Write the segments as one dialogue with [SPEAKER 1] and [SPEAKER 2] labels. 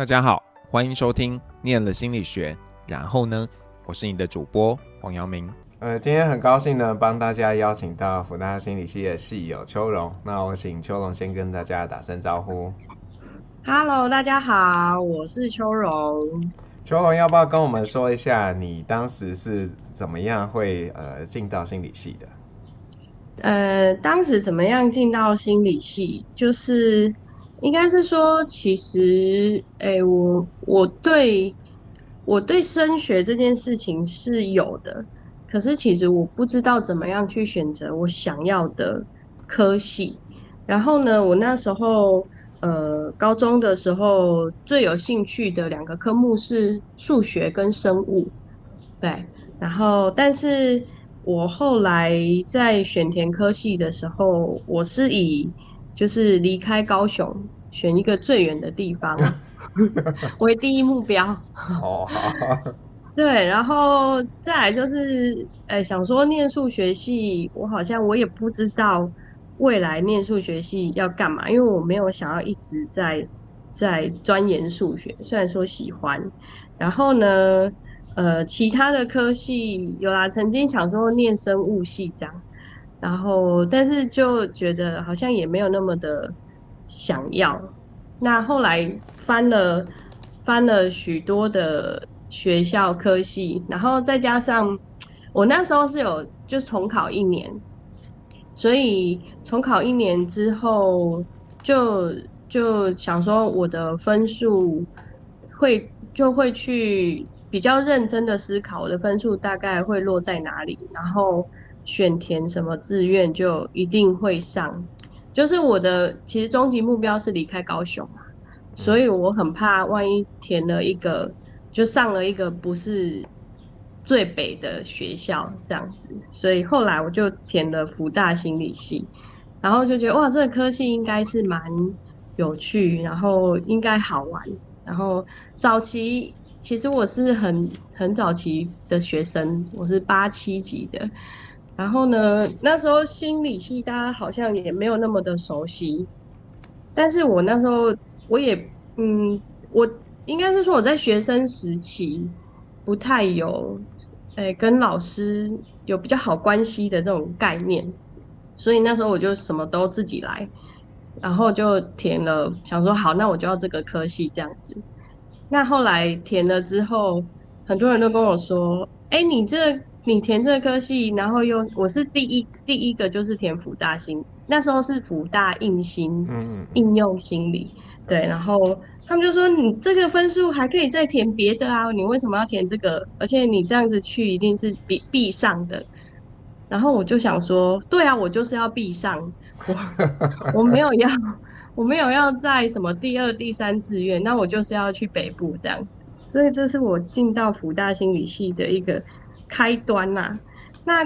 [SPEAKER 1] 大家好，欢迎收听念了心理学。然后呢，我是你的主播黄阳明。
[SPEAKER 2] 呃，今天很高兴呢，帮大家邀请到福大心理系的系友秋荣。那我请秋荣先跟大家打声招呼。
[SPEAKER 3] Hello，大家好，我是秋荣。
[SPEAKER 2] 秋荣要不要跟我们说一下，你当时是怎么样会呃进到心理系的？
[SPEAKER 3] 呃，当时怎么样进到心理系，就是。应该是说，其实，哎、我我对我对升学这件事情是有的，可是其实我不知道怎么样去选择我想要的科系。然后呢，我那时候，呃，高中的时候最有兴趣的两个科目是数学跟生物，对。然后，但是我后来在选填科系的时候，我是以就是离开高雄，选一个最远的地方为第一目标。哦，好。对，然后再来就是，呃，想说念数学系，我好像我也不知道未来念数学系要干嘛，因为我没有想要一直在在钻研数学，虽然说喜欢。然后呢，呃，其他的科系有啦，曾经想说念生物系这样。然后，但是就觉得好像也没有那么的想要。那后来翻了翻了许多的学校科系，然后再加上我那时候是有就重考一年，所以重考一年之后就就想说我的分数会就会去比较认真的思考我的分数大概会落在哪里，然后。选填什么志愿就一定会上，就是我的其实终极目标是离开高雄嘛，所以我很怕万一填了一个就上了一个不是最北的学校这样子，所以后来我就填了福大心理系，然后就觉得哇，这个科系应该是蛮有趣，然后应该好玩，然后早期其实我是很很早期的学生，我是八七级的。然后呢，那时候心理系大家好像也没有那么的熟悉，但是我那时候我也，嗯，我应该是说我在学生时期不太有，诶，跟老师有比较好关系的这种概念，所以那时候我就什么都自己来，然后就填了，想说好，那我就要这个科系这样子。那后来填了之后，很多人都跟我说，哎，你这。你填这科系，然后又我是第一第一个就是填辅大心，那时候是辅大应心，嗯，应用心理，对，然后他们就说你这个分数还可以再填别的啊，你为什么要填这个？而且你这样子去一定是必必上的。然后我就想说，对啊，我就是要必上，我 我没有要，我没有要在什么第二、第三志愿，那我就是要去北部这样。所以这是我进到福大心理系的一个。开端呐、那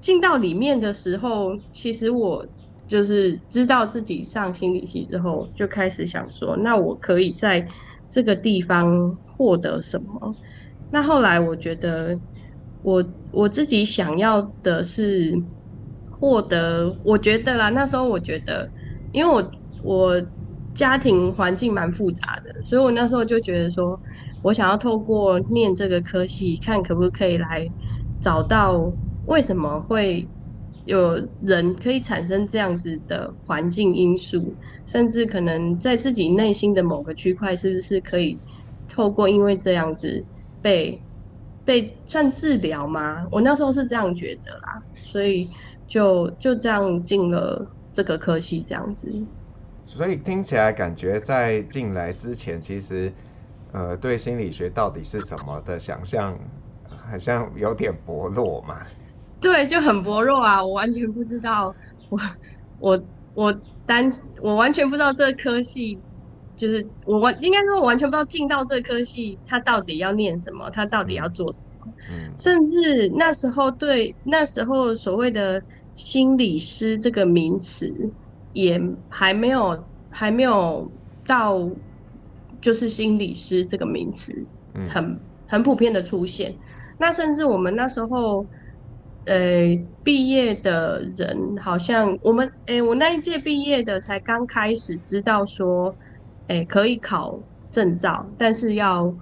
[SPEAKER 3] 进到里面的时候，其实我就是知道自己上心理系之后，就开始想说，那我可以在这个地方获得什么？那后来我觉得，我我自己想要的是获得，我觉得啦，那时候我觉得，因为我我家庭环境蛮复杂的，所以我那时候就觉得说。我想要透过念这个科系，看可不可以来找到为什么会有人可以产生这样子的环境因素，甚至可能在自己内心的某个区块，是不是可以透过因为这样子被被算治疗吗？我那时候是这样觉得啦，所以就就这样进了这个科系这样子。
[SPEAKER 2] 所以听起来感觉在进来之前，其实。呃，对心理学到底是什么的想象，好像有点薄弱嘛。
[SPEAKER 3] 对，就很薄弱啊！我完全不知道，我我我单我完全不知道这科系，就是我完应该说，我完全不知道进到这科系，他到底要念什么，他到底要做什么。嗯。甚至那时候对那时候所谓的心理师这个名词，也还没有还没有到。就是心理师这个名词，很很普遍的出现。那甚至我们那时候，呃，毕业的人好像我们，哎，我那一届毕业的才刚开始知道说，哎，可以考证照，但是要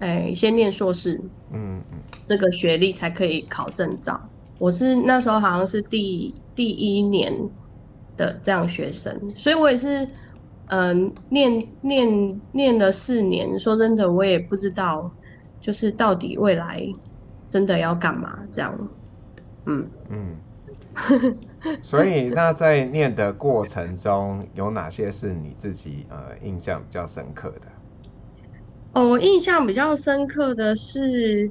[SPEAKER 3] 诶、欸、先念硕士，
[SPEAKER 2] 嗯嗯，
[SPEAKER 3] 这个学历才可以考证照。我是那时候好像是第第一年的这样学生，所以我也是嗯、呃、念念念了四年，说真的我也不知道，就是到底未来真的要干嘛这样，嗯嗯。
[SPEAKER 2] 所以，那在念的过程中，有哪些是你自己呃印象比较深刻的？
[SPEAKER 3] 哦，我印象比较深刻的是，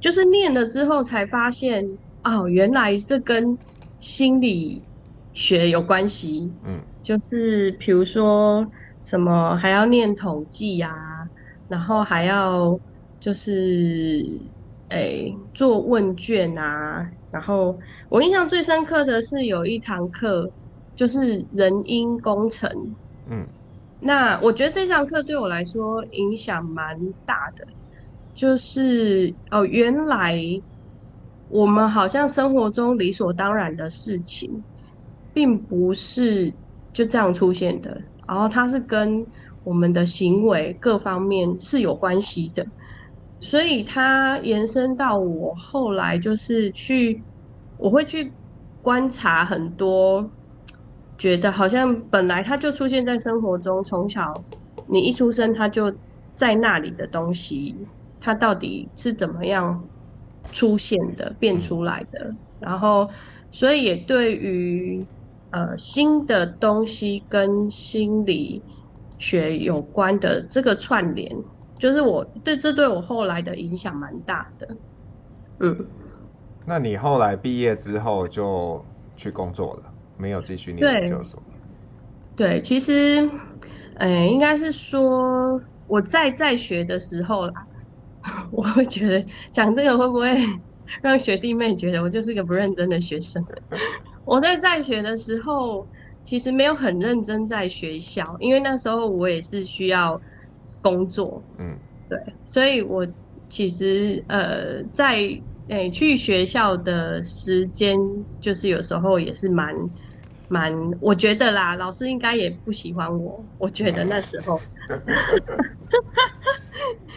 [SPEAKER 3] 就是念了之后才发现，哦，原来这跟心理学有关系。嗯，就是比如说什么还要念统计呀、啊，然后还要就是。诶、欸，做问卷啊，然后我印象最深刻的是有一堂课，就是人因工程。嗯，那我觉得这堂课对我来说影响蛮大的，就是哦，原来我们好像生活中理所当然的事情，并不是就这样出现的，然后它是跟我们的行为各方面是有关系的。所以它延伸到我后来就是去，我会去观察很多，觉得好像本来它就出现在生活中，从小你一出生它就在那里的东西，它到底是怎么样出现的、变出来的？然后，所以也对于呃新的东西跟心理学有关的这个串联。就是我对这对我后来的影响蛮大的，嗯。
[SPEAKER 2] 那你后来毕业之后就去工作了，没有继续念研究所？
[SPEAKER 3] 对，其实，哎、欸，应该是说我在在学的时候啦，我会觉得讲这个会不会 让学弟妹觉得我就是一个不认真的学生？我在在学的时候，其实没有很认真在学校，因为那时候我也是需要。工作，嗯，对，所以我其实呃，在诶、欸、去学校的时间，就是有时候也是蛮蛮，我觉得啦，老师应该也不喜欢我，我觉得那时候，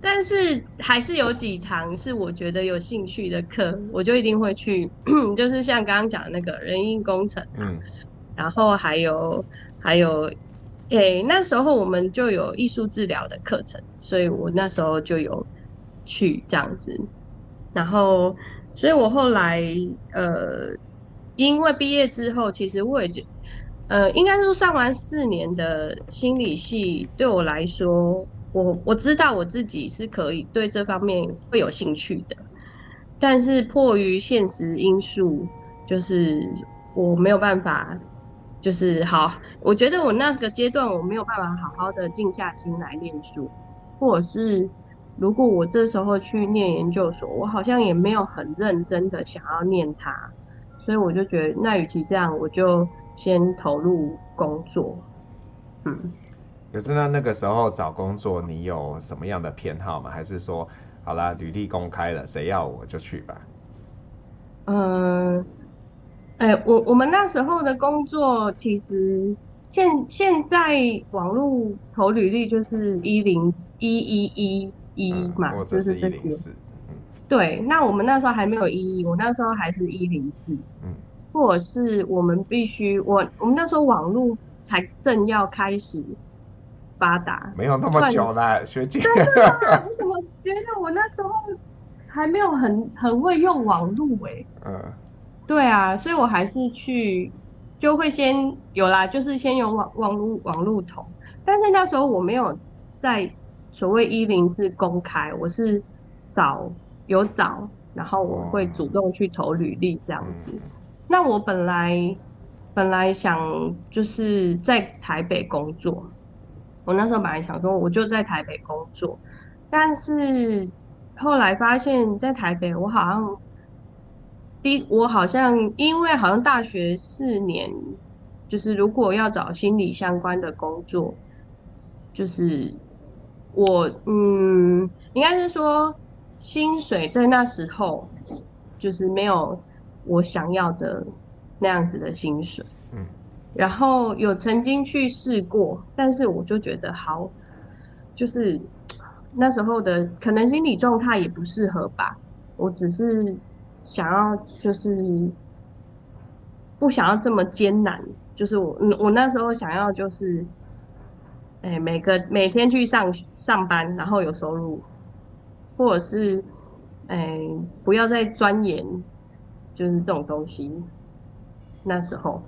[SPEAKER 3] 但是还是有几堂是我觉得有兴趣的课，我就一定会去，就是像刚刚讲的那个人因工程，嗯，然后还有还有。诶、欸，那时候我们就有艺术治疗的课程，所以我那时候就有去这样子。然后，所以我后来呃，因为毕业之后，其实我也就呃，应该说上完四年的心理系，对我来说，我我知道我自己是可以对这方面会有兴趣的，但是迫于现实因素，就是我没有办法。就是好，我觉得我那个阶段我没有办法好好的静下心来念书，或者是如果我这时候去念研究所，我好像也没有很认真的想要念它，所以我就觉得那与其这样，我就先投入工作。嗯，
[SPEAKER 2] 可是呢那个时候找工作，你有什么样的偏好吗？还是说，好啦，履历公开了，谁要我就去吧？
[SPEAKER 3] 嗯。哎、欸，我我们那时候的工作，其实现现在网络投履历就是一零一一一一嘛，嗯、就是这些。嗯、对，那我们那时候还没有一一，我那时候还是一零四。嗯。或者是我们必须，我我们那时候网络才正要开始发达，
[SPEAKER 2] 没有那么久了，学姐。
[SPEAKER 3] 我怎么觉得我那时候还没有很很会用网络哎、欸？嗯。对啊，所以我还是去，就会先有啦，就是先用网网路网路投，但是那时候我没有在所谓一零是公开，我是找有找，然后我会主动去投履历这样子。那我本来本来想就是在台北工作，我那时候本来想说我就在台北工作，但是后来发现，在台北我好像。第，我好像因为好像大学四年，就是如果要找心理相关的工作，就是我嗯，应该是说薪水在那时候就是没有我想要的那样子的薪水，嗯，然后有曾经去试过，但是我就觉得好，就是那时候的可能心理状态也不适合吧。我只是想要就是不想要这么艰难，就是我我那时候想要就是，哎、每个每天去上上班，然后有收入，或者是哎、不要再钻研，就是这种东西。那时候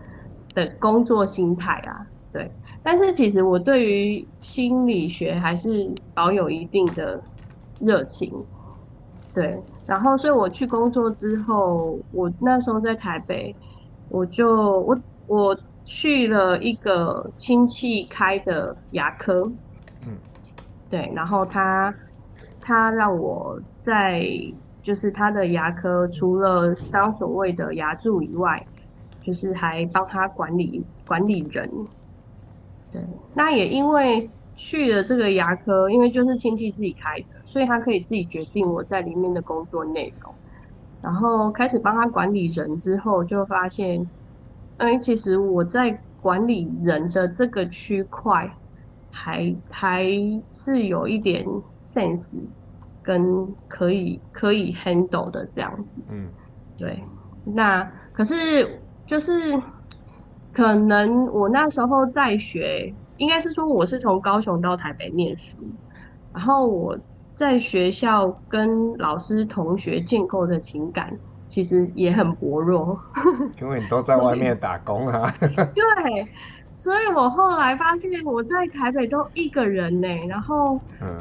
[SPEAKER 3] 的工作心态啊，对。但是其实我对于心理学还是保有一定的热情，对。然后，所以我去工作之后，我那时候在台北，我就我我去了一个亲戚开的牙科，嗯，对。然后他他让我在就是他的牙科，除了当所谓的牙助以外，就是还帮他管理管理人。对，那也因为去了这个牙科，因为就是亲戚自己开的，所以他可以自己决定我在里面的工作内容。然后开始帮他管理人之后，就发现，哎，其实我在管理人的这个区块，还还是有一点 sense，跟可以可以 handle 的这样子。嗯，对。那可是就是。可能我那时候在学，应该是说我是从高雄到台北念书，然后我在学校跟老师同学建构的情感其实也很薄弱，
[SPEAKER 2] 因为你都在外面打工啊。
[SPEAKER 3] 对，所以我后来发现我在台北都一个人呢，然后嗯，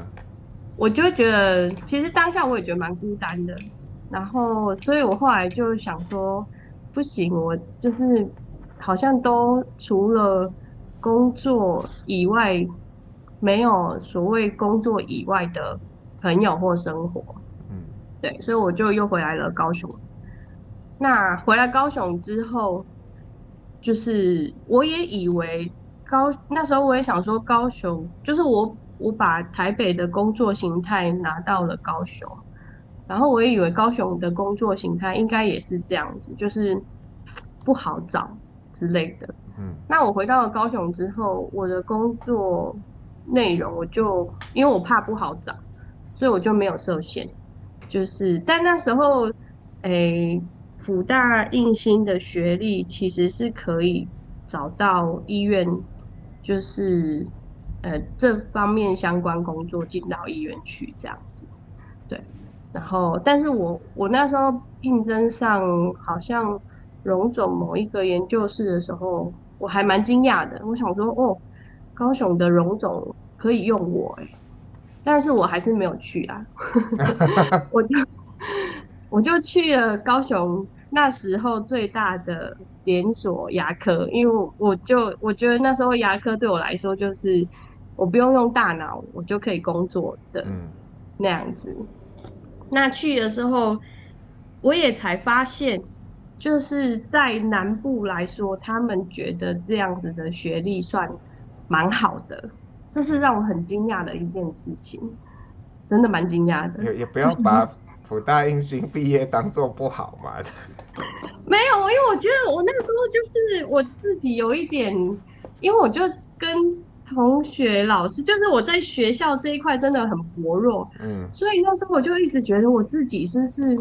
[SPEAKER 3] 我就觉得其实当下我也觉得蛮孤单的，然后所以我后来就想说，不行，我就是。好像都除了工作以外，没有所谓工作以外的朋友或生活。嗯，对，所以我就又回来了高雄。那回来高雄之后，就是我也以为高那时候我也想说高雄，就是我我把台北的工作形态拿到了高雄，然后我也以为高雄的工作形态应该也是这样子，就是不好找。之类的，嗯，那我回到了高雄之后，我的工作内容我就因为我怕不好找，所以我就没有设限，就是但那时候，诶、欸，辅大应新的学历其实是可以找到医院，就是呃这方面相关工作进到医院去这样子，对，然后但是我我那时候应征上好像。荣总某一个研究室的时候，我还蛮惊讶的。我想说，哦，高雄的荣总可以用我哎，但是我还是没有去啊。我就我就去了高雄那时候最大的连锁牙科，因为我就我觉得那时候牙科对我来说就是我不用用大脑，我就可以工作的那样子。那去的时候，我也才发现。就是在南部来说，他们觉得这样子的学历算蛮好的，这是让我很惊讶的一件事情，真的蛮惊讶的。
[SPEAKER 2] 也也不要把 辅大应新毕业当做不好嘛。
[SPEAKER 3] 没有，因为我觉得我那个时候就是我自己有一点，因为我就跟同学、老师，就是我在学校这一块真的很薄弱，嗯，所以那时候我就一直觉得我自己是是，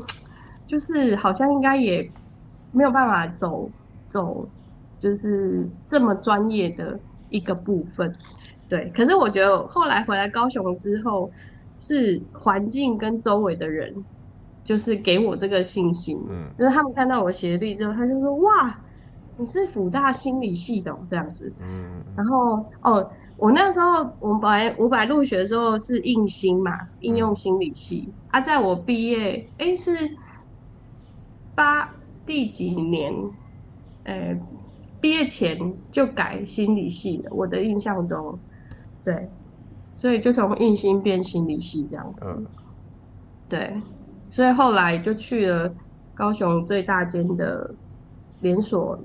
[SPEAKER 3] 就是好像应该也。没有办法走走，就是这么专业的一个部分，对。可是我觉得后来回来高雄之后，是环境跟周围的人，就是给我这个信心。嗯。就是他们看到我学历之后，他就说：“哇，你是辅大心理系的这样子。”嗯。然后哦，我那时候我们本来我本来入学的时候是应心嘛，应用心理系。嗯。啊，在我毕业，哎，是八。第几年？哎、欸，毕业前就改心理系了。我的印象中，对，所以就从应心变心理系这样子。嗯。对，所以后来就去了高雄最大间的连锁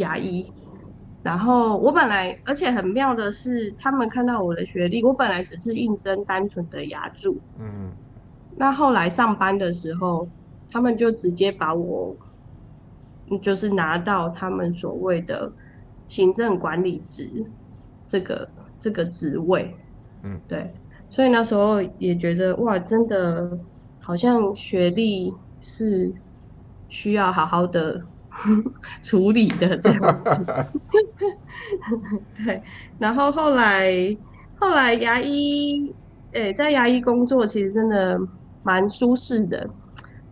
[SPEAKER 3] 牙医。然后我本来，而且很妙的是，他们看到我的学历，我本来只是应征单纯的牙助。嗯。那后来上班的时候。他们就直接把我，就是拿到他们所谓的行政管理职这个这个职位，
[SPEAKER 2] 嗯，
[SPEAKER 3] 对，所以那时候也觉得哇，真的好像学历是需要好好的 处理的这样子。对，然后后来后来牙医，诶、欸，在牙医工作其实真的蛮舒适的，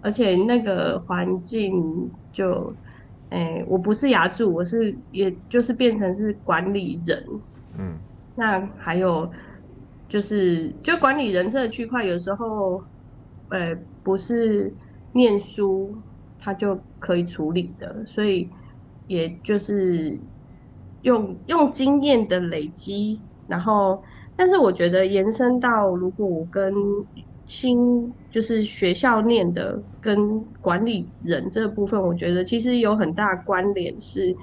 [SPEAKER 3] 而且那个环境就。哎、欸，我不是牙助，我是也就是变成是管理人。嗯，那还有就是，就管理人这个区块，有时候，呃、欸，不是念书他就可以处理的，所以也就是用用经验的累积，然后，但是我觉得延伸到如果我跟新就是学校念的跟管理人这部分，我觉得其实有很大关联，是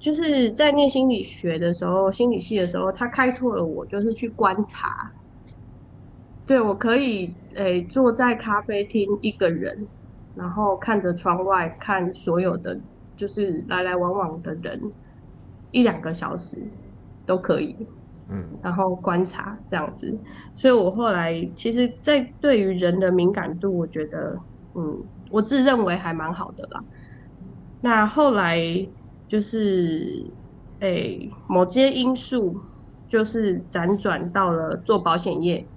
[SPEAKER 3] 就是在念心理学的时候，心理系的时候，他开拓了我，就是去观察。对，我可以诶、坐在咖啡厅一个人，然后看着窗外看所有的就是来来往往的人一两个小时都可以。嗯，然后观察这样子，所以我后来其实，在对于人的敏感度，我觉得，嗯，我自认为还蛮好的啦。那后来就是，诶、欸，某些因素就是辗转到了做保险业，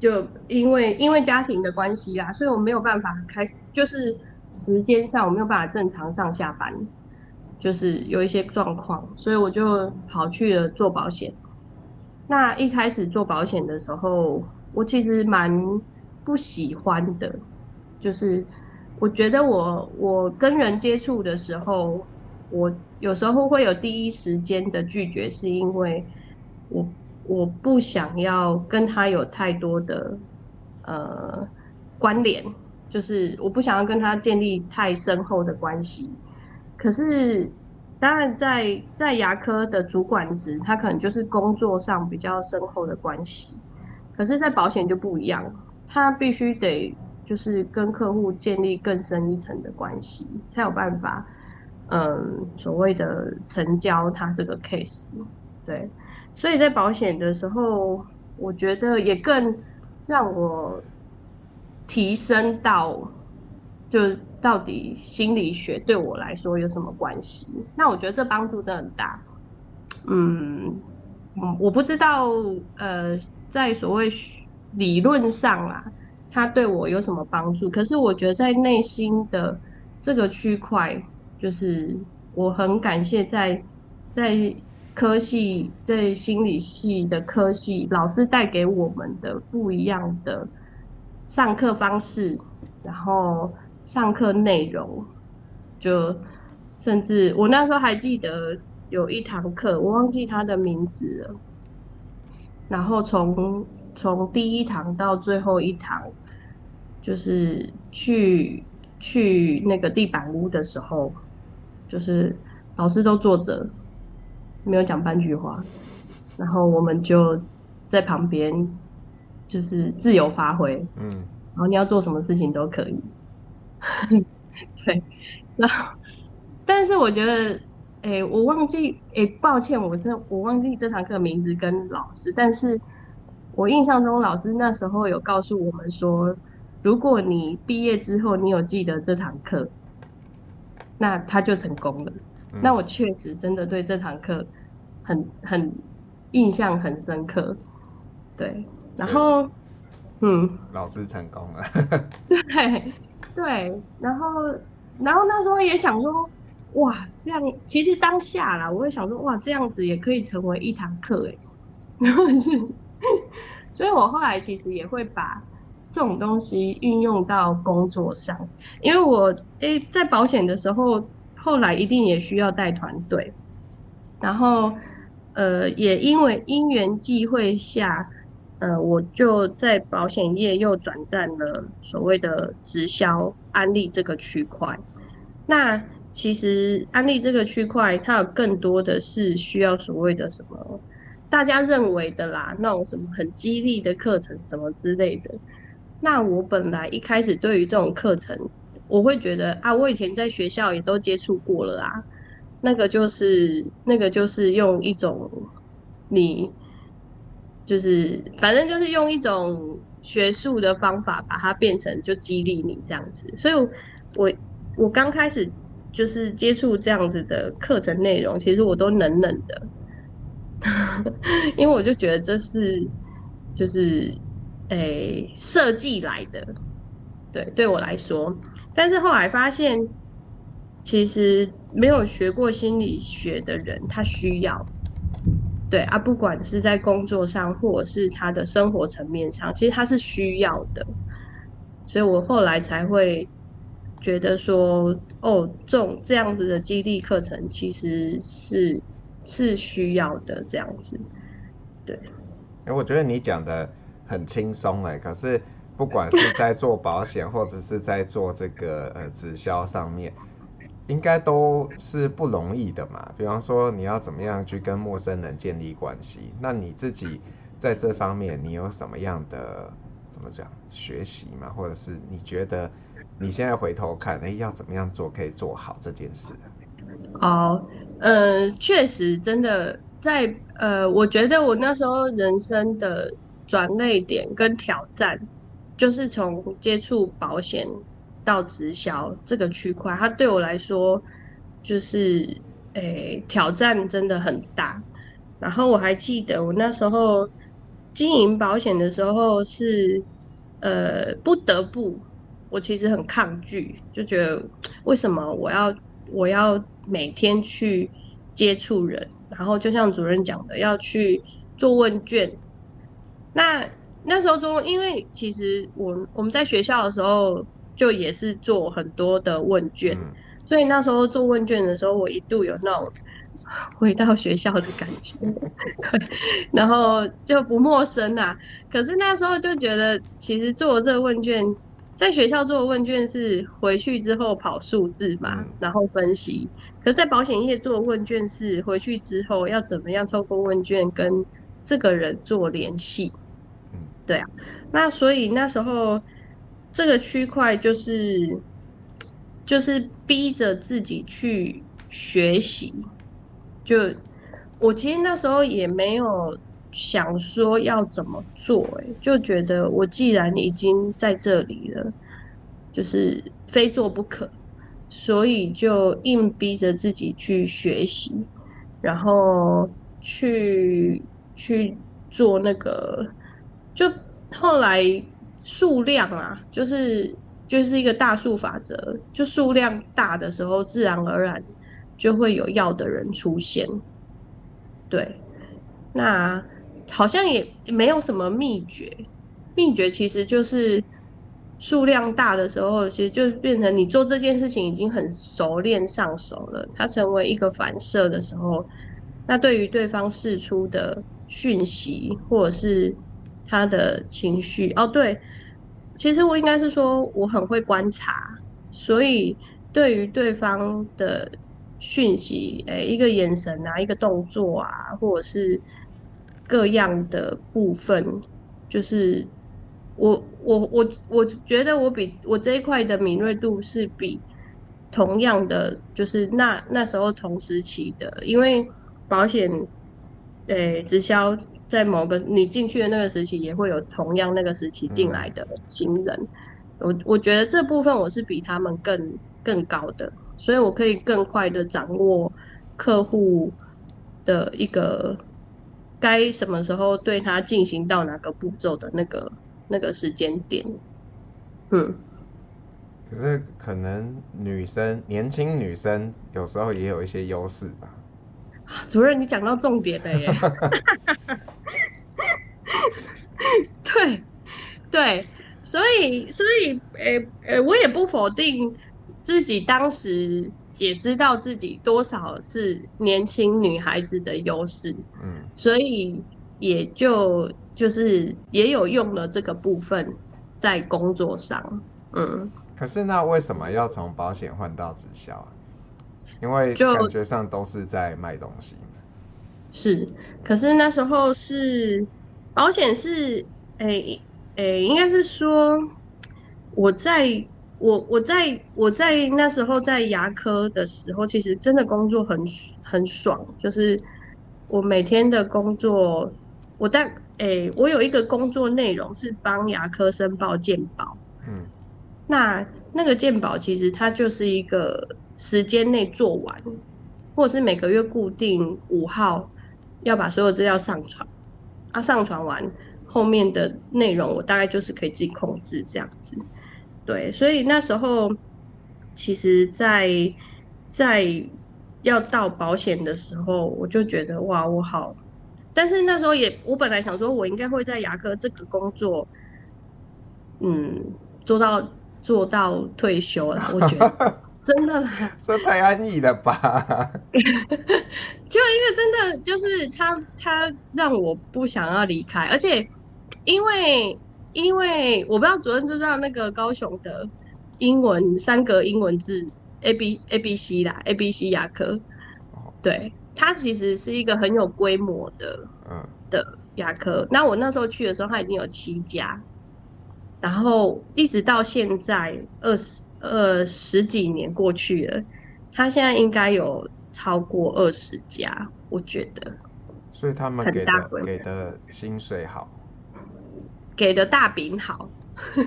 [SPEAKER 3] 就因为因为家庭的关系啦，所以我没有办法开始，就是时间上我没有办法正常上下班。就是有一些状况，所以我就跑去了做保险。那一开始做保险的时候，我其实蛮不喜欢的，就是我觉得我我跟人接触的时候，我有时候会有第一时间的拒绝，是因为我我不想要跟他有太多的呃关联，就是我不想要跟他建立太深厚的关系。可是，当然在在牙科的主管职，他可能就是工作上比较深厚的关系。可是，在保险就不一样，他必须得就是跟客户建立更深一层的关系，才有办法，嗯，所谓的成交他这个 case。对，所以在保险的时候，我觉得也更让我提升到就。到底心理学对我来说有什么关系？那我觉得这帮助真的很大。嗯，我不知道，呃，在所谓理论上啊，它对我有什么帮助？可是我觉得在内心的这个区块，就是我很感谢在在科系，在心理系的科系老师带给我们的不一样的上课方式，然后。上课内容，就甚至我那时候还记得有一堂课，我忘记他的名字了。然后从从第一堂到最后一堂，就是去去那个地板屋的时候，就是老师都坐着，没有讲半句话，然后我们就在旁边，就是自由发挥，嗯，然后你要做什么事情都可以。对，然后，但是我觉得，哎、欸，我忘记，哎、欸，抱歉，我这我忘记这堂课名字跟老师，但是我印象中老师那时候有告诉我们说，如果你毕业之后你有记得这堂课，那他就成功了。嗯、那我确实真的对这堂课很很印象很深刻，对，然后，嗯，
[SPEAKER 2] 老师成功了，
[SPEAKER 3] 对。对，然后，然后那时候也想说，哇，这样其实当下啦，我会想说，哇，这样子也可以成为一堂课哎，然后是，所以我后来其实也会把这种东西运用到工作上，因为我诶在保险的时候，后来一定也需要带团队，然后呃也因为因缘际会下。呃，我就在保险业又转战了所谓的直销安利这个区块。那其实安利这个区块，它有更多的是需要所谓的什么大家认为的啦，那种什么很激励的课程什么之类的。那我本来一开始对于这种课程，我会觉得啊，我以前在学校也都接触过了啊，那个就是那个就是用一种你。就是反正就是用一种学术的方法把它变成就激励你这样子，所以我，我刚开始就是接触这样子的课程内容，其实我都冷冷的，因为我就觉得这是就是诶设计来的，对，对我来说，但是后来发现。其实没有学过心理学的人，他需要，对啊，不管是在工作上，或者是他的生活层面上，其实他是需要的。所以我后来才会觉得说，哦，这种这样子的激励课程其实是是需要的，这样子。对，
[SPEAKER 2] 哎，我觉得你讲的很轻松哎，可是不管是在做保险，或者是在做这个呃直销上面。应该都是不容易的嘛。比方说，你要怎么样去跟陌生人建立关系？那你自己在这方面，你有什么样的怎么讲学习吗？或者是你觉得你现在回头看，哎，要怎么样做可以做好这件事？
[SPEAKER 3] 哦，呃，确实，真的在呃，我觉得我那时候人生的转捩点跟挑战，就是从接触保险。到直销这个区块，它对我来说就是诶、挑战真的很大。然后我还记得我那时候经营保险的时候是呃不得不，我其实很抗拒，就觉得为什么我要我要每天去接触人，然后就像主任讲的要去做问卷。那那时候中，因为其实我我们在学校的时候。就也是做很多的问卷，嗯，所以那时候做问卷的时候，我一度有那种回到学校的感觉，然后就不陌生啊。可是那时候就觉得，其实做这个问卷，在学校做的问卷是回去之后跑数字嘛，嗯，然后分析。可是在保险业做问卷是回去之后要怎么样透过问卷跟这个人做联系，对啊。那所以那时候。这个区块就是，就是逼着自己去学习。就我其实那时候也没有想说要怎么做，哎，就觉得我既然已经在这里了，就是非做不可，所以就硬逼着自己去学习，然后去去做那个，就后来。数量啊，就是就是一个大数法则，就数量大的时候，自然而然就会有要的人出现。对，那好像也没有什么秘诀，秘诀其实就是数量大的时候，其实就变成你做这件事情已经很熟练上手了，它成为一个反射的时候，那对于对方释出的讯息或者是。他的情绪哦，对，其实我应该是说我很会观察，所以对于对方的讯息，诶，一个眼神啊，一个动作啊，或者是各样的部分，就是我我我我觉得我比我这一块的敏锐度是比同样的，就是那那时候同时期的，因为保险，诶，直销。在某个你进去的那个时期，也会有同样那个时期进来的新人。我我觉得这部分我是比他们更更高的，所以我可以更快的掌握客户的一个该什么时候对他进行到哪个步骤的那个那个时间点。嗯。
[SPEAKER 2] 可是可能女生年轻女生有时候也有一些优势吧。
[SPEAKER 3] 主任，你讲到重点了耶！对，对，所以，所以，呃、欸，呃、欸，我也不否定自己当时也知道自己多少是年轻女孩子的优势，嗯，所以也就就是也有用了这个部分在工作上，嗯。
[SPEAKER 2] 可是那为什么要从保险换到直销啊？因为感觉上都是在卖东西。
[SPEAKER 3] 是，可是那时候是保险是，诶、欸、诶、欸，应该是说我在我我在我在那时候在牙科的时候，其实真的工作很很爽，就是我每天的工作，我大诶，我有一个工作内容是帮牙科申报健保。嗯，那那个健保其实它就是一个时间内做完，或者是每个月固定五号要把所有资料上传，啊，上传完后面的内容我大概就是可以自己控制这样子。对，所以那时候其实在，在在要到保险的时候，我就觉得哇，我好。但是那时候也，我本来想说，我应该会在牙科这个工作，嗯，做到做到退休了。我觉得 真的啦，
[SPEAKER 2] 这太安逸了吧？
[SPEAKER 3] 就因为真的就是他，他让我不想要离开，而且因为因为我不知道主任知道那个高雄的英文三格英文字 A B A B C 啦，A B C 牙科，对。它其实是一个很有规模的，嗯，的牙科。那我那时候去的时候，它已经有七家，然后一直到现在二十呃十几年过去了，他现在应该有超过二十家，我觉得。
[SPEAKER 2] 所以他们给的给的薪水好，
[SPEAKER 3] 给的大饼好。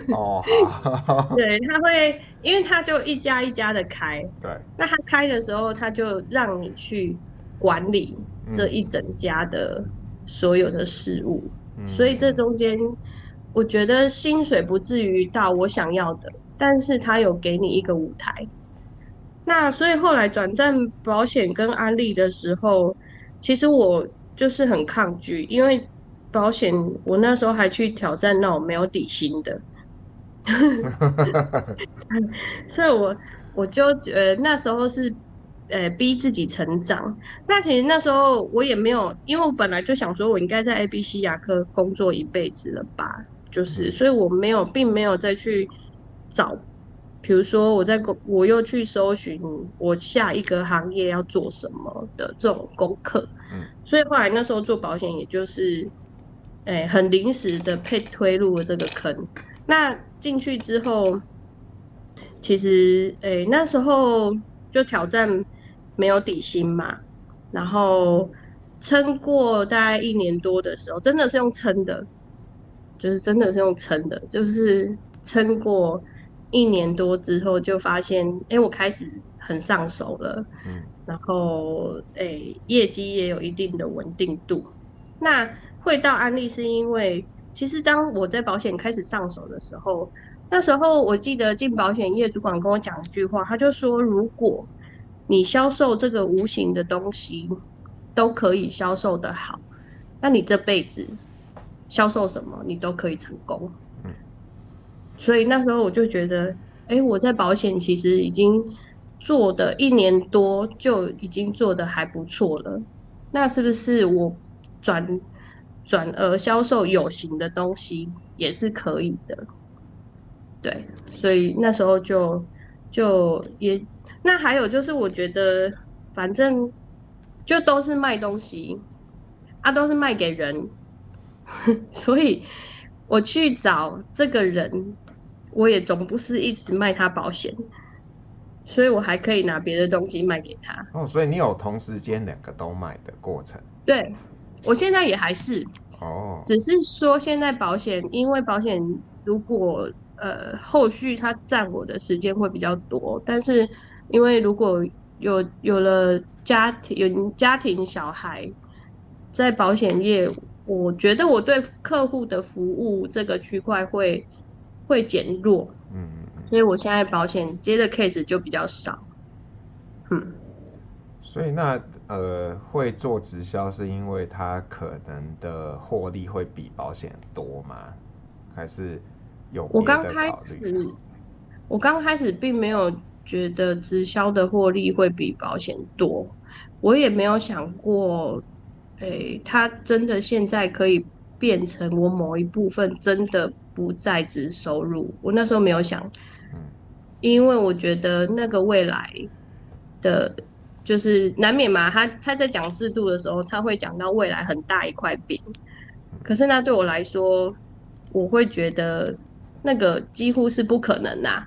[SPEAKER 2] 哦，好。
[SPEAKER 3] 对，他会，因为他就一家一家的开。
[SPEAKER 2] 对。
[SPEAKER 3] 那他开的时候，他就让你去。管理这一整家的所有的事务，嗯、所以这中间我觉得薪水不至于到我想要的，但是他有给你一个舞台。那所以后来转战保险跟安利的时候，其实我就是很抗拒，因为保险我那时候还去挑战那种没有底薪的，所以我我就呃那时候是。呃，逼自己成长。那其实那时候我也没有，因为我本来就想说，我应该在 ABC 牙科工作一辈子了吧，就是，所以我没有，并没有再去找，比如说我在工，我又去搜寻我下一个行业要做什么的这种功课。嗯。所以后来那时候做保险，也就是，哎，很临时的被推入了这个坑。那进去之后，其实，哎，那时候就挑战。没有底薪嘛，然后撑过大概一年多的时候，真的是用撑的，就是真的是用撑的，就是撑过一年多之后，就发现，哎，我开始很上手了，嗯，然后，哎，业绩也有一定的稳定度。那会到安利是因为，其实当我在保险开始上手的时候，那时候我记得进保险业主管跟我讲一句话，他就说，如果你销售这个无形的东西都可以销售的好，那你这辈子销售什么你都可以成功。所以那时候我就觉得，哎，我在保险其实已经做的一年多就已经做得还不错了，那是不是我转转而销售有形的东西也是可以的？对，所以那时候就就也。那还有就是，我觉得反正就都是卖东西，啊，都是卖给人，所以我去找这个人，我也总不是一直卖他保险，所以我还可以拿别的东西卖给他。
[SPEAKER 2] 哦，所以你有同时间两个都卖的过程？
[SPEAKER 3] 对，我现在也还是。哦。只是说现在保险，因为保险如果呃后续它占我的时间会比较多，但是。因为如果有有了家庭，有家庭小孩，在保险业，我觉得我对客户的服务这个区块会会减弱，嗯，所以我现在保险接的 case 就比较少，嗯，
[SPEAKER 2] 所以那呃会做直销是因为它可能的获利会比保险多吗？还是有？
[SPEAKER 3] 我刚开始，我刚开始并没有。觉得直销的获利会比保险多，我也没有想过，诶、欸，它真的现在可以变成我某一部分真的不在职收入，我那时候没有想，因为我觉得那个未来的，就是难免嘛，他他在讲制度的时候，他会讲到未来很大一块饼，可是那对我来说，我会觉得那个几乎是不可能呐。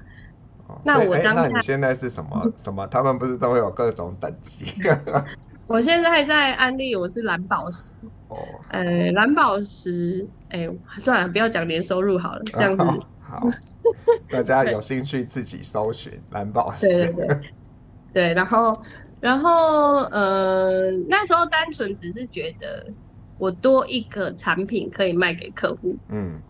[SPEAKER 3] 那我当、
[SPEAKER 2] 欸、那你现在是什么什么？他们不是都会有各种等级？
[SPEAKER 3] 我现在在安利，我是蓝宝石。
[SPEAKER 2] 哦，
[SPEAKER 3] 呃，蓝宝石，哎、欸，算了，不要讲年收入好了，这样子。
[SPEAKER 2] 哦、好，大家有兴趣自己搜寻蓝宝石。
[SPEAKER 3] 对对对。对，然后，然后，呃，那时候单纯只是觉得我多一个产品可以卖给客户，嗯，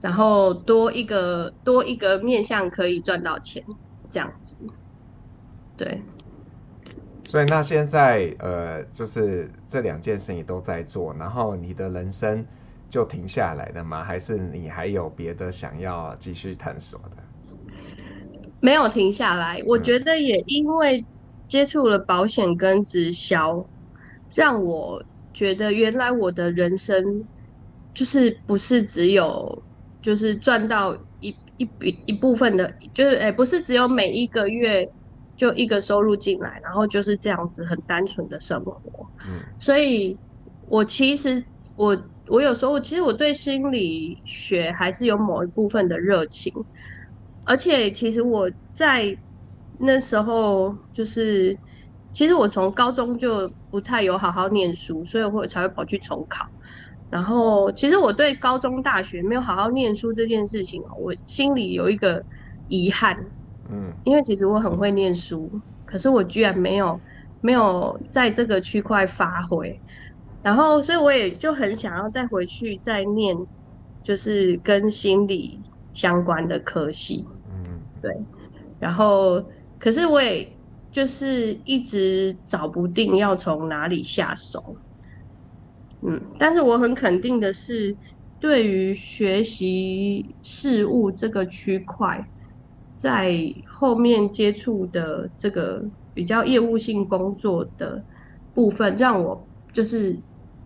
[SPEAKER 3] 然后多一个多一个面向可以赚到钱，这样子。对。
[SPEAKER 2] 所以那现在呃，就是这两件事情都在做，然后你的人生就停下来了吗？还是你还有别的想要继续探索的？
[SPEAKER 3] 没有停下来，我觉得也因为接触了保险跟直销，让我觉得原来我的人生就是不是只有就是赚到一一笔一部分的，就是哎，不是只有每一个月。就一个收入进来，然后就是这样子很单纯的生活。嗯，所以我其实我我有时候其实我对心理学还是有某一部分的热情，而且其实我在那时候就是，其实我从高中就不太有好好念书，所以我才会跑去重考。然后其实我对高中大学没有好好念书这件事情，我心里有一个遗憾。嗯，因为其实我很会念书，可是我居然没有没有在这个区块发挥，然后所以我也就很想要再回去再念，就是跟心理相关的科系。嗯，对，然后可是我也就是一直找不定要从哪里下手。嗯，但是我很肯定的是，对于学习事物这个区块。在后面接触的这个比较业务性工作的部分，让我就是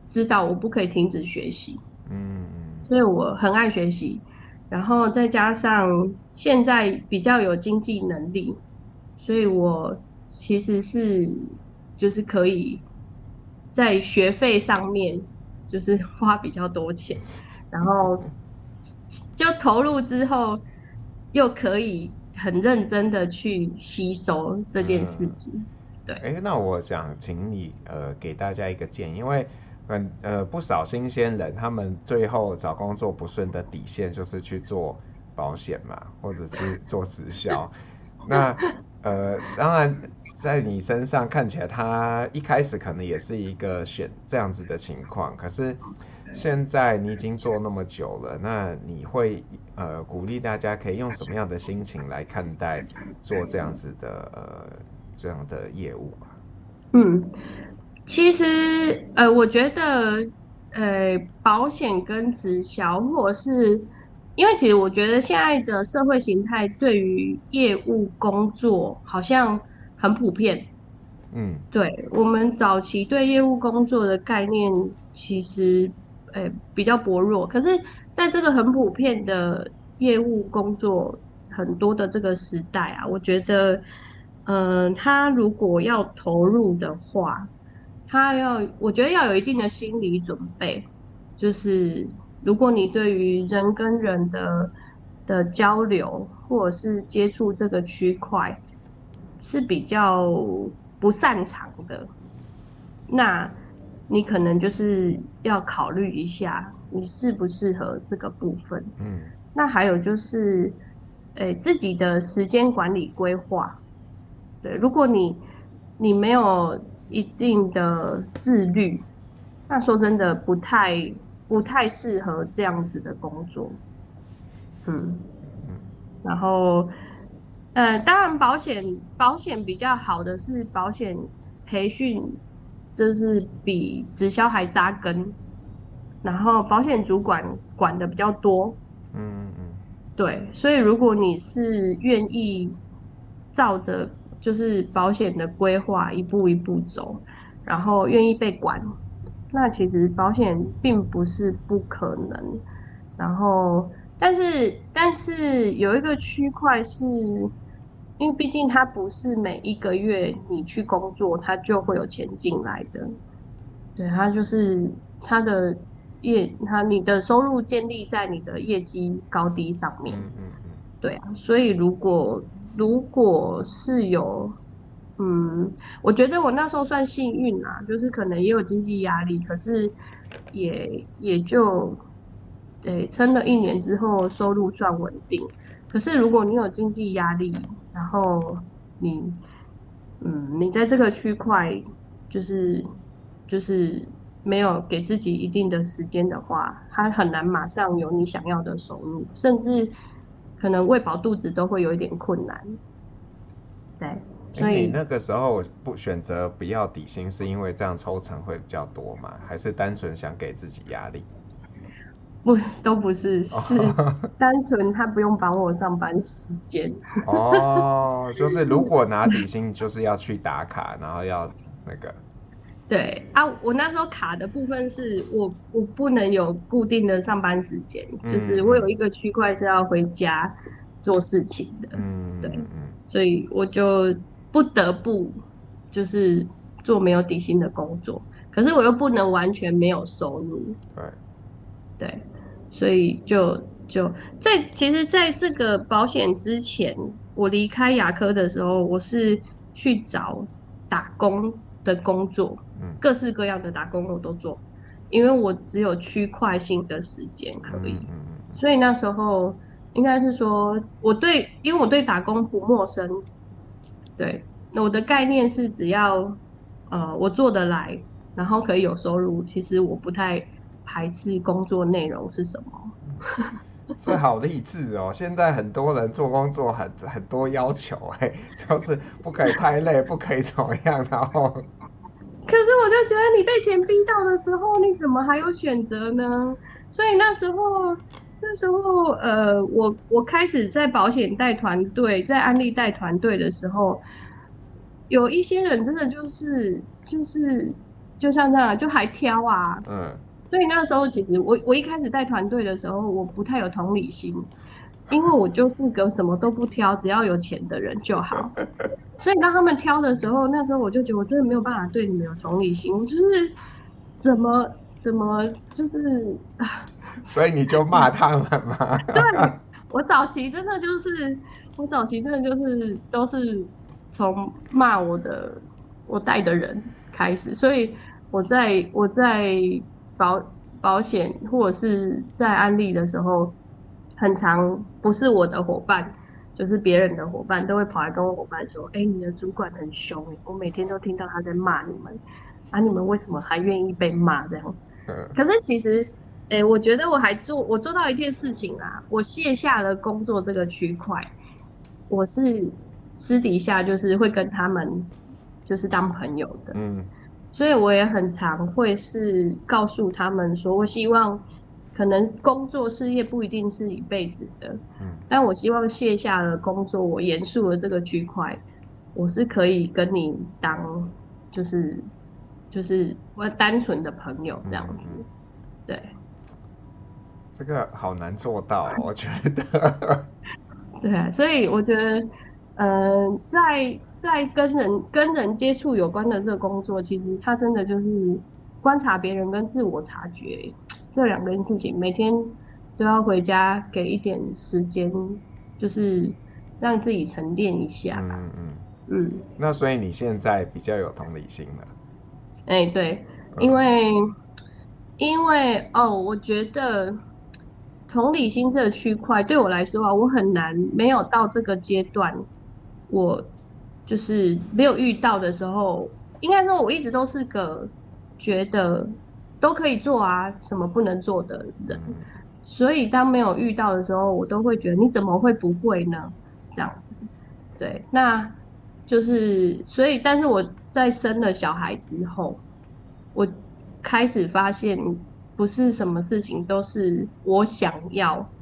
[SPEAKER 3] 知道我不可以停止学习，嗯，所以我很爱学习，然后再加上现在比较有经济能力，所以我其实是就是可以在学费上面就是花比较多钱，然后就投入之后又可以。很认真的去吸收这件事情，嗯、对。哎、
[SPEAKER 2] 欸，那我想请你呃给大家一个建议，因为很呃不少新鲜人，他们最后找工作不顺的底线就是去做保险嘛，或者去做直销。那呃，当然在你身上看起来，他一开始可能也是一个选这样子的情况，可是。现在你已经做那么久了，那你会呃鼓励大家可以用什么样的心情来看待做这样子的呃这样的业务啊？
[SPEAKER 3] 嗯，其实呃我觉得呃保险跟直销，或者是因为其实我觉得现在的社会形态对于业务工作好像很普遍。嗯，对，我们早期对业务工作的概念其实。诶、欸，比较薄弱。可是，在这个很普遍的业务工作很多的这个时代啊，我觉得，嗯、呃，他如果要投入的话，他要，我觉得要有一定的心理准备。就是，如果你对于人跟人的的交流，或者是接触这个区块是比较不擅长的，那。你可能就是要考虑一下，你适不适合这个部分。嗯，那还有就是，诶，自己的时间管理规划。对，如果你你没有一定的自律，那说真的不太不太适合这样子的工作。嗯，然后，呃，当然保险保险比较好的是保险培训。就是比直销还扎根，然后保险主管管的比较多，嗯嗯，对，所以如果你是愿意照着就是保险的规划一步一步走，然后愿意被管，那其实保险并不是不可能，然后但是但是有一个区块是。因为毕竟它不是每一个月你去工作，它就会有钱进来的。对，它就是它的业，它你的收入建立在你的业绩高低上面。嗯嗯嗯。对啊，所以如果如果是有嗯，我觉得我那时候算幸运啦，就是可能也有经济压力，可是也也就对撑了一年之后收入算稳定。可是如果你有经济压力，然后你嗯你在这个区块就是就是没有给自己一定的时间的话，它很难马上有你想要的收入，甚至可能喂饱肚子都会有一点困难。对。
[SPEAKER 2] 所以你那个时候不选择不要底薪，是因为这样抽成会比较多吗？还是单纯想给自己压力？
[SPEAKER 3] 不，都不是，是单纯他不用绑我上班时间。
[SPEAKER 2] 哦，就是如果拿底薪，就是要去打卡，然后要那个。
[SPEAKER 3] 对啊，我那时候卡的部分是我我不能有固定的上班时间，嗯，就是我有一个区块是要回家做事情的。嗯，对，所以我就。不得不就是做没有底薪的工作，可是我又不能完全没有收入。对，对，所以就就在其实，在这个保险之前，我离开牙科的时候，我是去找打工的工作，各式各样的打工我都做，因为我只有区块性的时间可以，所以那时候应该是说，我对，因为我对打工不陌生。对，那我的概念是只要，呃，我做得来，然后可以有收入，其实我不太排斥工作内容是什么。
[SPEAKER 2] 这好励志哦！现在很多人做工作很很多要求，哎，就是不可以太累，不可以怎么样，然后。
[SPEAKER 3] 可是我就觉得你被钱逼到的时候，你怎么还有选择呢？所以那时候。那时候，呃，我我开始在保险带团队，在安利带团队的时候，有一些人真的就是就是就像这样，就还挑啊。嗯。所以那时候，其实我我一开始带团队的时候，我不太有同理心，因为我就是个什么都不挑，只要有钱的人就好。所以当他们挑的时候，那时候我就觉得我真的没有办法对你们有同理心，我就是怎么怎么就是啊。
[SPEAKER 2] 所以你就骂他们吗？
[SPEAKER 3] 对，我早期真的就是，我早期真的就是都是从骂我的我带的人开始，所以我在我在保保险或者是在安利的时候，很常不是我的伙伴，就是别人的伙伴都会跑来跟我伙伴说：“哎、欸，你的主管很凶，我每天都听到他在骂你们，啊，你们为什么还愿意被骂这样？”可是其实。哎、欸，我觉得我还做，我做到一件事情啊，我卸下了工作这个区块，我是私底下就是会跟他们就是当朋友的，嗯，所以我也很常会是告诉他们说，我希望可能工作事业不一定是一辈子的，嗯，但我希望卸下了工作，我严肃的这个区块，我是可以跟你当就是就是我单纯的朋友这样子，嗯、对。
[SPEAKER 2] 这个好难做到，我觉得。
[SPEAKER 3] 对，所以我觉得，嗯、呃，在在跟人跟人接触有关的这个工作，其实它真的就是观察别人跟自我察觉这两件事情，每天都要回家给一点时间，就是让自己沉淀一下。嗯嗯嗯。
[SPEAKER 2] 那所以你现在比较有同理心了？
[SPEAKER 3] 哎，对，因为、嗯、因为哦，我觉得。同理心这个区块对我来说啊，我很难没有到这个阶段，我就是没有遇到的时候，应该说我一直都是个觉得都可以做啊，什么不能做的人，所以当没有遇到的时候，我都会觉得你怎么会不会呢？这样子，对，那就是所以，但是我在生了小孩之后，我开始发现。不是什么事情都是我想要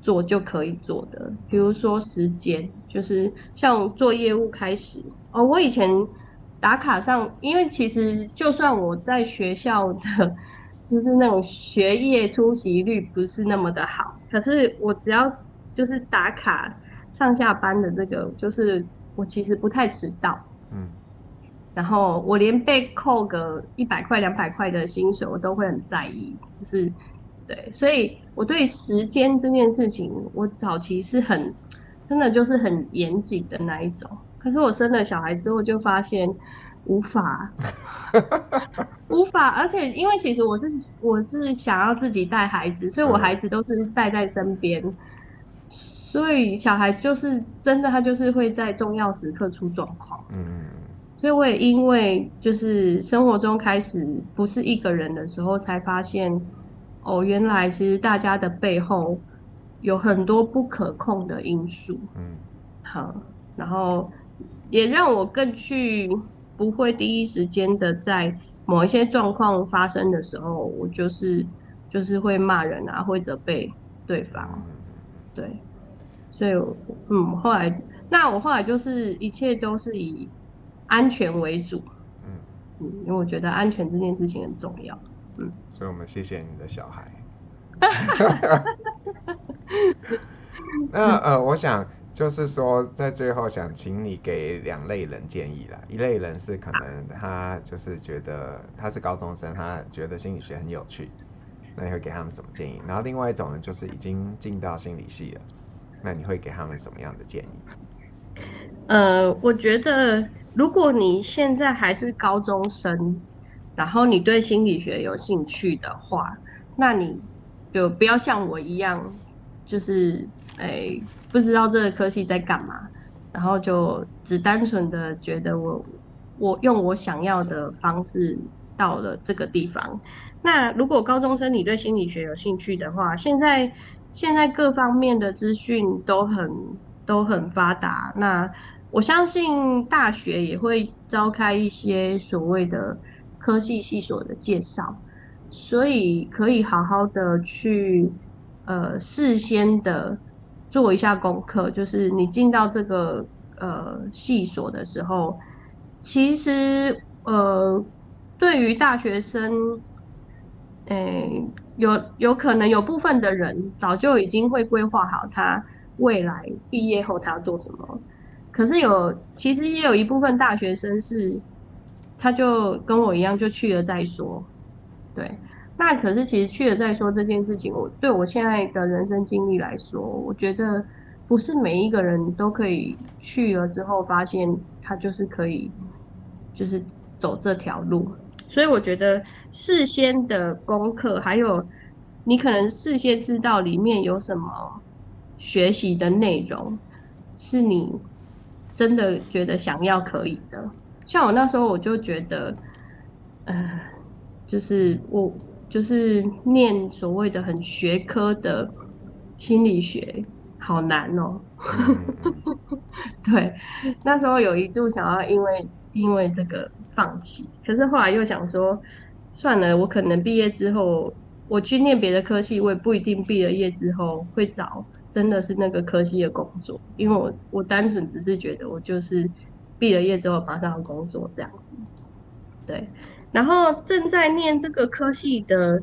[SPEAKER 3] 做就可以做的，比如说时间，就是像做业务开始哦。我以前打卡上，因为其实就算我在学校的，就是那种学业出席率不是那么的好，可是我只要就是打卡上下班的这个，就是我其实不太迟到。嗯。然后我连被扣个一百块、两百块的薪水，我都会很在意，就是对，所以我对时间这件事情，我早期是很真的就是很严谨的那一种，可是我生了小孩之后就发现无法，无法，而且因为其实我是我是想要自己带孩子，所以我孩子都是带在身边，嗯、所以小孩就是真的他就是会在重要时刻出状况。嗯，所以我也因为就是生活中开始不是一个人的时候，才发现哦，原来其实大家的背后有很多不可控的因素。嗯，好，然后。也让我更去不会第一时间的在某一些状况发生的时候，我就是就是会骂人啊，会责备对方，对，所以嗯，后来那我后来就是一切都是以安全为主，嗯，因为我觉得安全这件事情很重要，嗯，
[SPEAKER 2] 所以我们谢谢你的小孩。那呃，我想。就是说，在最后想请你给两类人建议啦。一类人是可能他就是觉得他是高中生，他觉得心理学很有趣，那你会给他们什么建议？然后另外一种呢，就是已经进到心理系了，那你会给他们什么样的建议？
[SPEAKER 3] 呃，我觉得如果你现在还是高中生，然后你对心理学有兴趣的话，那你就不要像我一样，就是。哎、不知道这个科系在干嘛，然后就只单纯的觉得我我用我想要的方式到了这个地方。那如果高中生你对心理学有兴趣的话，现在现在各方面的资讯都很都很发达，那我相信大学也会召开一些所谓的科系系所的介绍，所以可以好好的去呃事先的。做一下功课，就是你进到这个呃系所的时候，其实呃对于大学生，诶、有有可能有部分的人早就已经会规划好他未来毕业后他要做什么，可是有其实也有一部分大学生是，他就跟我一样就去了再说，对。那可是，其实去了再说这件事情，我对我现在的人生经历来说，我觉得不是每一个人都可以去了之后发现他就是可以，就是走这条路。所以我觉得事先的功课，还有你可能事先知道里面有什么学习的内容，是你真的觉得想要可以的。像我那时候我就觉得，呃，就是我。就是念所谓的很学科的心理学，好难哦、喔。对，那时候有一度想要因为因为这个放弃，可是后来又想说，算了，我可能毕业之后，我去念别的科系，我也不一定毕了业之后会找真的是那个科系的工作，因为我我单纯只是觉得我就是毕了业之后马上要工作这样子，对。然后正在念这个科系的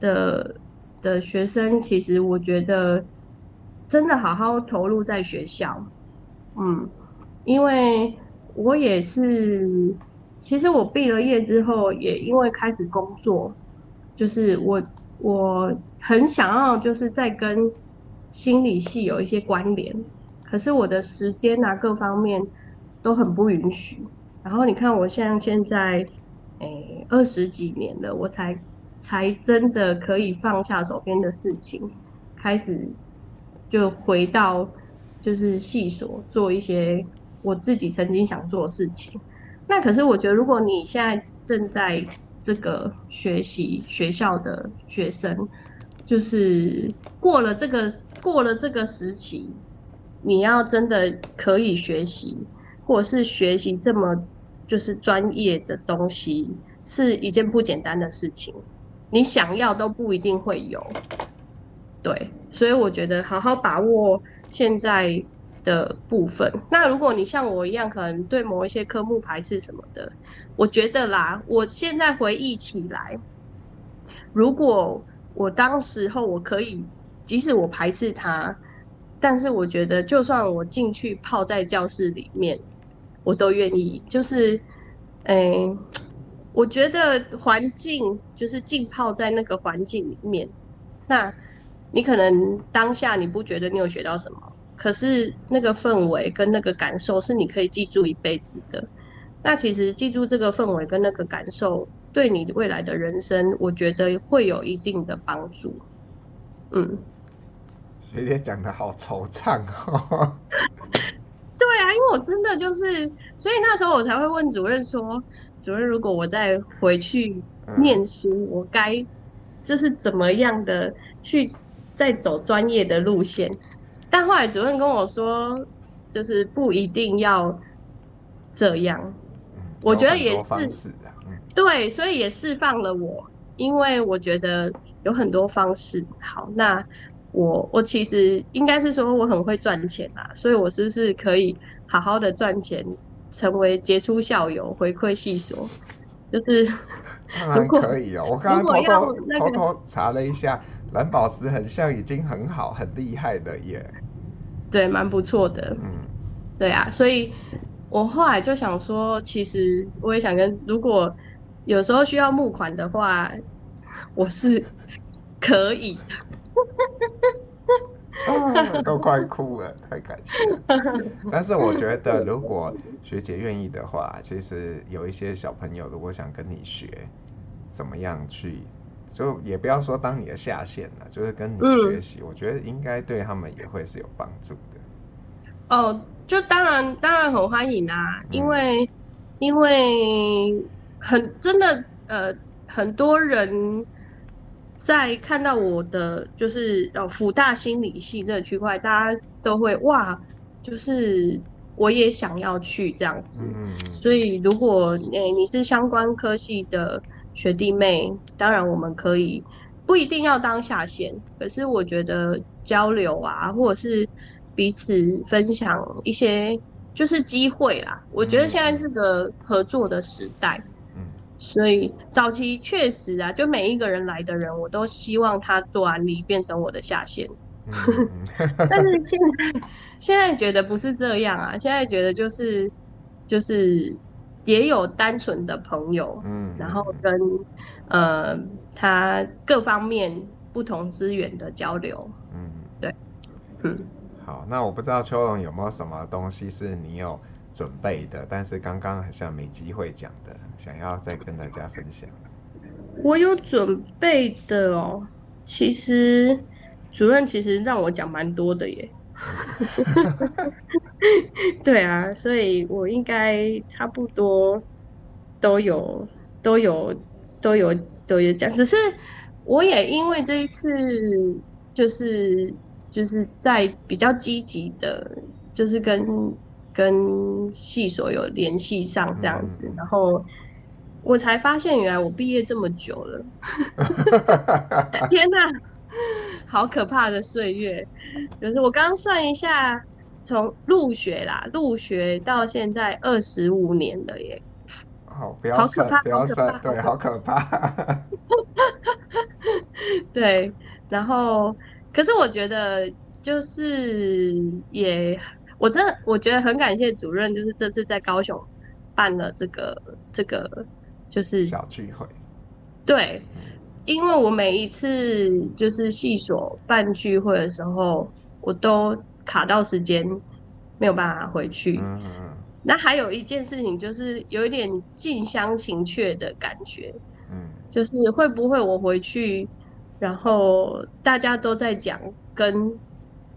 [SPEAKER 3] 的的学生，其实我觉得真的好好投入在学校，嗯，因为我也是，其实我毕了业之后，也因为开始工作，就是我我很想要就是在跟心理系有一些关联，可是我的时间啊各方面都很不允许。然后你看我像现在。诶，二十几年了，我才才真的可以放下手边的事情，开始就回到就是细所做一些我自己曾经想做的事情。那可是我觉得，如果你现在正在这个学习学校的学生，就是过了这个过了这个时期，你要真的可以学习，或者是学习这么。就是专业的东西是一件不简单的事情，你想要都不一定会有。对，所以我觉得好好把握现在的部分。那如果你像我一样，可能对某一些科目排斥什么的，我觉得啦，我现在回忆起来，如果我当时候我可以，即使我排斥它，但是我觉得就算我进去泡在教室里面。我都愿意，就是，诶、我觉得环境就是浸泡在那个环境里面，那你可能当下你不觉得你有学到什么，可是那个氛围跟那个感受是你可以记住一辈子的。那其实记住这个氛围跟那个感受，对你未来的人生，我觉得会有一定的帮助。嗯，
[SPEAKER 2] 学姐讲得好惆怅哦。
[SPEAKER 3] 对啊，因为我真的就是，所以那时候我才会问主任说：“主任，如果我再回去念书，嗯、我该就是怎么样的去再走专业的路线？”但后来主任跟我说，就是不一定要这样。嗯、我觉得也是，嗯、对，所以也释放了我，因为我觉得有很多方式。好，那。我我其实应该是说我很会赚钱啦，所以我是不是可以好好的赚钱，成为杰出校友，回馈系所？就是
[SPEAKER 2] 当 然可以哦。我刚刚偷偷、那个、偷偷查了一下，蓝宝石很像已经很好很厉害的耶。
[SPEAKER 3] 对，蛮不错的。嗯，对啊，所以我后来就想说，其实我也想跟，如果有时候需要募款的话，我是 可以。
[SPEAKER 2] 啊、都快哭了，太感谢了。但是我觉得，如果学姐愿意的话，其实有一些小朋友如果想跟你学，怎么样去，就也不要说当你的下线了，就是跟你学习，嗯、我觉得应该对他们也会是有帮助的。
[SPEAKER 3] 哦，就当然当然很欢迎啊，因为、嗯、因为很真的呃很多人。在看到我的就是呃辅大心理系这个区块，大家都会哇，就是我也想要去这样子。嗯、所以如果诶、欸、你是相关科系的学弟妹，当然我们可以不一定要当下线，可是我觉得交流啊，或者是彼此分享一些就是机会啦。我觉得现在是个合作的时代。所以早期确实啊，就每一个人来的人，我都希望他做案例变成我的下线。但是现在现在觉得不是这样啊，现在觉得就是就是也有单纯的朋友，嗯，然后跟呃他各方面不同资源的交流，嗯，对，嗯，
[SPEAKER 2] 好，那我不知道秋龙有没有什么东西是你有。准备的，但是刚刚好像没机会讲的，想要再跟大家分享。
[SPEAKER 3] 我有准备的哦，其实主任其实让我讲蛮多的耶。对啊，所以我应该差不多都有都有都有都有讲，只是我也因为这一次就是就是在比较积极的，就是跟。跟系所有联系上这样子，嗯、然后我才发现原来我毕业这么久了，天哪，好可怕的岁月！就是我刚刚算一下，从入学啦，入学到现在二十五年了耶。
[SPEAKER 2] 好，不要算，不要算，对，好可怕。
[SPEAKER 3] 对，然后可是我觉得就是也。我真的我觉得很感谢主任，就是这次在高雄办了这个这个就是
[SPEAKER 2] 小聚会。
[SPEAKER 3] 对，因为我每一次就是系所办聚会的时候，我都卡到时间，没有办法回去。嗯嗯。那还有一件事情就是有一点近乡情怯的感觉。嗯。就是会不会我回去，然后大家都在讲跟。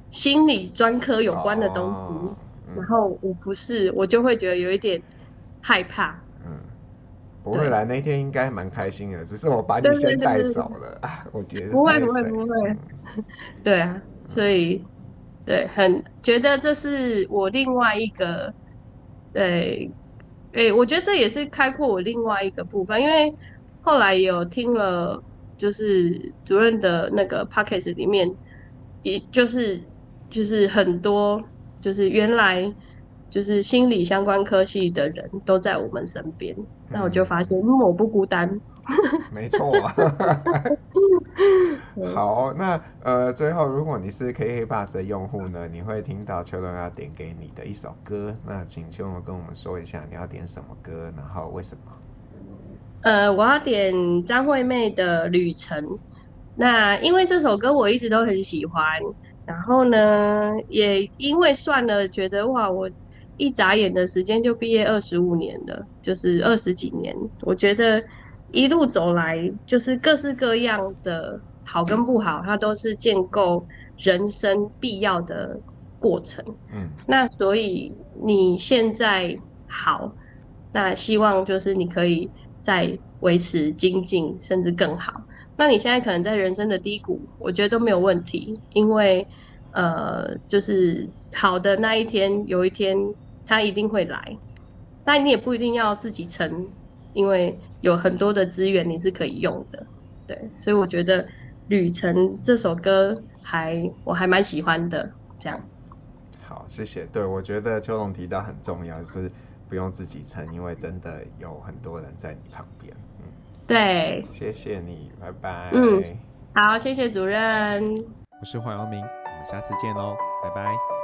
[SPEAKER 3] 心理专科有关的东西，哦嗯、然后我不是，我就会觉得有一点害怕。嗯，
[SPEAKER 2] 不会来那天应该蛮开心的，只是我把你先带走了啊。我觉得
[SPEAKER 3] 不会不会不会。嗯、对啊，所以对，很觉得这是我另外一个，对，对，我觉得这也是开阔我另外一个部分，因为后来有听了，就是主任的那个 podcast 里面，也就是。就是很多，就是原来就是心理相关科系的人都在我们身边，那、嗯、我就发现，嗯，我不孤单。
[SPEAKER 2] 没错、啊。好，那呃，最后如果你是 KK Bus 的用户呢，你会听到秋龙要点给你的一首歌，那请秋龙跟我们说一下你要点什么歌，然后为什么？
[SPEAKER 3] 呃，我要点张惠妹的《旅程》，那因为这首歌我一直都很喜欢。然后呢，也因为算了，觉得哇，我一眨眼的时间就毕业二十五年了，就是二十几年。我觉得一路走来，就是各式各样的好跟不好，它都是建构人生必要的过程。嗯，那所以你现在好，那希望就是你可以再维持精进，甚至更好。那你现在可能在人生的低谷，我觉得都没有问题，因为，呃，就是好的那一天，有一天它一定会来，但你也不一定要自己撑，因为有很多的资源你是可以用的，对，所以我觉得《旅程》这首歌还我还蛮喜欢的，这样。
[SPEAKER 2] 好，谢谢。对，我觉得秋龙提到很重要，就是不用自己撑，因为真的有很多人在你旁边。
[SPEAKER 3] 对，
[SPEAKER 2] 谢谢你，拜拜。
[SPEAKER 3] 嗯，好，谢谢主任。
[SPEAKER 1] 我是黄耀明，我们下次见喽，拜拜。